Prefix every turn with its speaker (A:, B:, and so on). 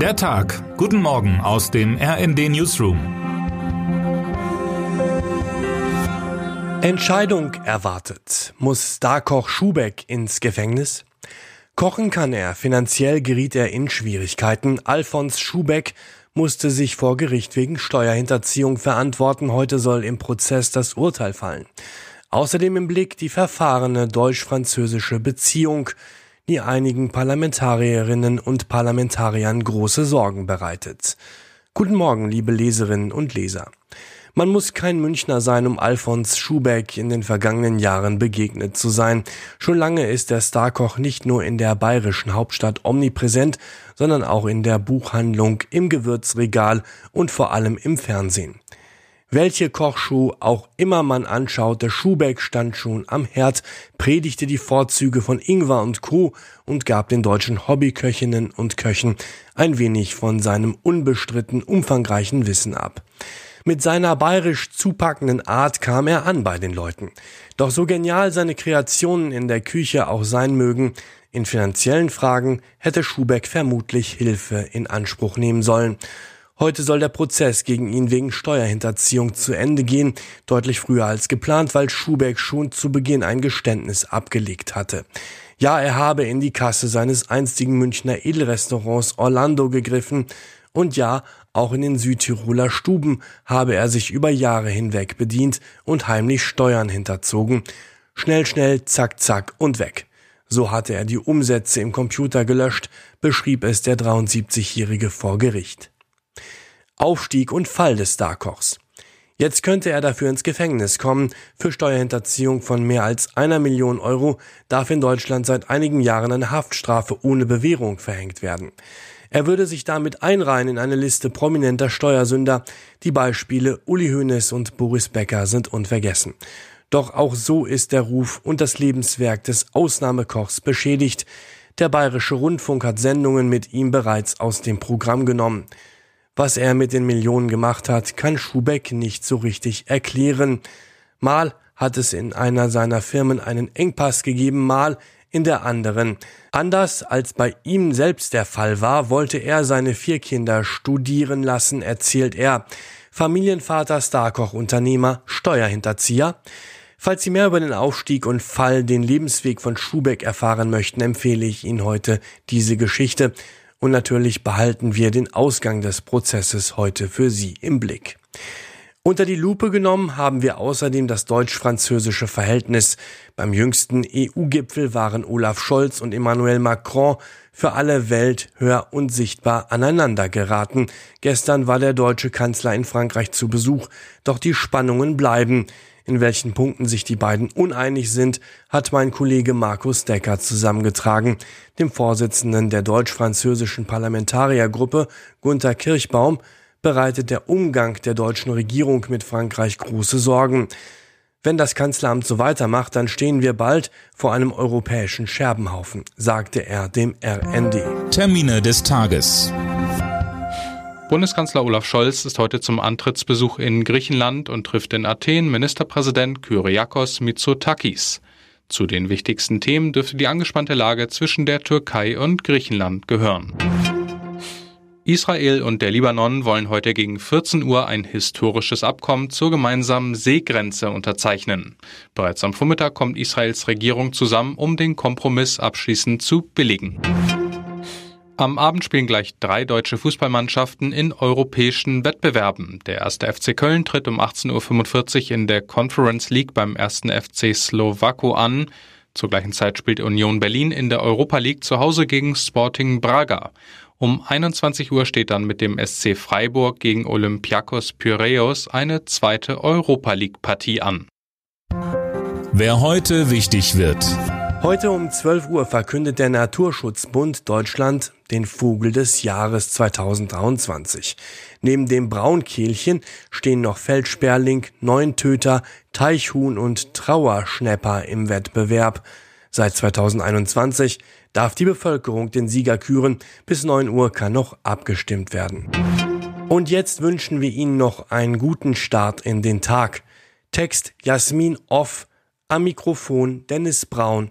A: Der Tag. Guten Morgen aus dem RND Newsroom.
B: Entscheidung erwartet. Muss Starkoch Schubeck ins Gefängnis? Kochen kann er, finanziell geriet er in Schwierigkeiten. Alfons Schubeck musste sich vor Gericht wegen Steuerhinterziehung verantworten. Heute soll im Prozess das Urteil fallen. Außerdem im Blick die verfahrene deutsch-französische Beziehung die einigen Parlamentarierinnen und Parlamentariern große Sorgen bereitet. Guten Morgen, liebe Leserinnen und Leser. Man muss kein Münchner sein, um Alfons Schubeck in den vergangenen Jahren begegnet zu sein. Schon lange ist der Starkoch nicht nur in der bayerischen Hauptstadt omnipräsent, sondern auch in der Buchhandlung, im Gewürzregal und vor allem im Fernsehen. Welche Kochschuh auch immer man anschaute, Schubeck stand schon am Herd, predigte die Vorzüge von Ingwer und Co. und gab den deutschen Hobbyköchinnen und Köchen ein wenig von seinem unbestritten umfangreichen Wissen ab. Mit seiner bayerisch zupackenden Art kam er an bei den Leuten. Doch so genial seine Kreationen in der Küche auch sein mögen, in finanziellen Fragen hätte Schubeck vermutlich Hilfe in Anspruch nehmen sollen. Heute soll der Prozess gegen ihn wegen Steuerhinterziehung zu Ende gehen, deutlich früher als geplant, weil Schubeck schon zu Beginn ein Geständnis abgelegt hatte. Ja, er habe in die Kasse seines einstigen Münchner Edelrestaurants Orlando gegriffen und ja, auch in den Südtiroler Stuben habe er sich über Jahre hinweg bedient und heimlich Steuern hinterzogen. Schnell, schnell, zack, zack und weg. So hatte er die Umsätze im Computer gelöscht, beschrieb es der 73-Jährige vor Gericht. Aufstieg und Fall des Starkochs. Jetzt könnte er dafür ins Gefängnis kommen. Für Steuerhinterziehung von mehr als einer Million Euro darf in Deutschland seit einigen Jahren eine Haftstrafe ohne Bewährung verhängt werden. Er würde sich damit einreihen in eine Liste prominenter Steuersünder. Die Beispiele Uli Hoeneß und Boris Becker sind unvergessen. Doch auch so ist der Ruf und das Lebenswerk des Ausnahmekochs beschädigt. Der Bayerische Rundfunk hat Sendungen mit ihm bereits aus dem Programm genommen. Was er mit den Millionen gemacht hat, kann Schubeck nicht so richtig erklären. Mal hat es in einer seiner Firmen einen Engpass gegeben, mal in der anderen. Anders als bei ihm selbst der Fall war, wollte er seine vier Kinder studieren lassen, erzählt er. Familienvater, Starkoch, Unternehmer, Steuerhinterzieher. Falls Sie mehr über den Aufstieg und Fall, den Lebensweg von Schubeck erfahren möchten, empfehle ich Ihnen heute diese Geschichte. Und natürlich behalten wir den Ausgang des Prozesses heute für Sie im Blick. Unter die Lupe genommen haben wir außerdem das deutsch-französische Verhältnis. Beim jüngsten EU-Gipfel waren Olaf Scholz und Emmanuel Macron für alle Welt hör und sichtbar aneinander geraten. Gestern war der deutsche Kanzler in Frankreich zu Besuch, doch die Spannungen bleiben. In welchen Punkten sich die beiden uneinig sind, hat mein Kollege Markus Decker zusammengetragen. Dem Vorsitzenden der deutsch-französischen Parlamentariergruppe, Gunther Kirchbaum, bereitet der Umgang der deutschen Regierung mit Frankreich große Sorgen. Wenn das Kanzleramt so weitermacht, dann stehen wir bald vor einem europäischen Scherbenhaufen, sagte er dem RND.
A: Termine des Tages.
C: Bundeskanzler Olaf Scholz ist heute zum Antrittsbesuch in Griechenland und trifft in Athen Ministerpräsident Kyriakos Mitsotakis. Zu den wichtigsten Themen dürfte die angespannte Lage zwischen der Türkei und Griechenland gehören. Israel und der Libanon wollen heute gegen 14 Uhr ein historisches Abkommen zur gemeinsamen Seegrenze unterzeichnen. Bereits am Vormittag kommt Israels Regierung zusammen, um den Kompromiss abschließend zu billigen. Am Abend spielen gleich drei deutsche Fußballmannschaften in europäischen Wettbewerben. Der erste FC Köln tritt um 18.45 Uhr in der Conference League beim ersten FC Slowako an. Zur gleichen Zeit spielt Union Berlin in der Europa League zu Hause gegen Sporting Braga. Um 21 Uhr steht dann mit dem SC Freiburg gegen Olympiakos Piraeus eine zweite Europa League Partie an.
A: Wer heute wichtig wird.
B: Heute um 12 Uhr verkündet der Naturschutzbund Deutschland den Vogel des Jahres 2023. Neben dem Braunkehlchen stehen noch Feldsperling, Neuntöter, Teichhuhn und Trauerschnäpper im Wettbewerb. Seit 2021 darf die Bevölkerung den Sieger küren. Bis 9 Uhr kann noch abgestimmt werden. Und jetzt wünschen wir Ihnen noch einen guten Start in den Tag. Text Jasmin Off, am Mikrofon Dennis Braun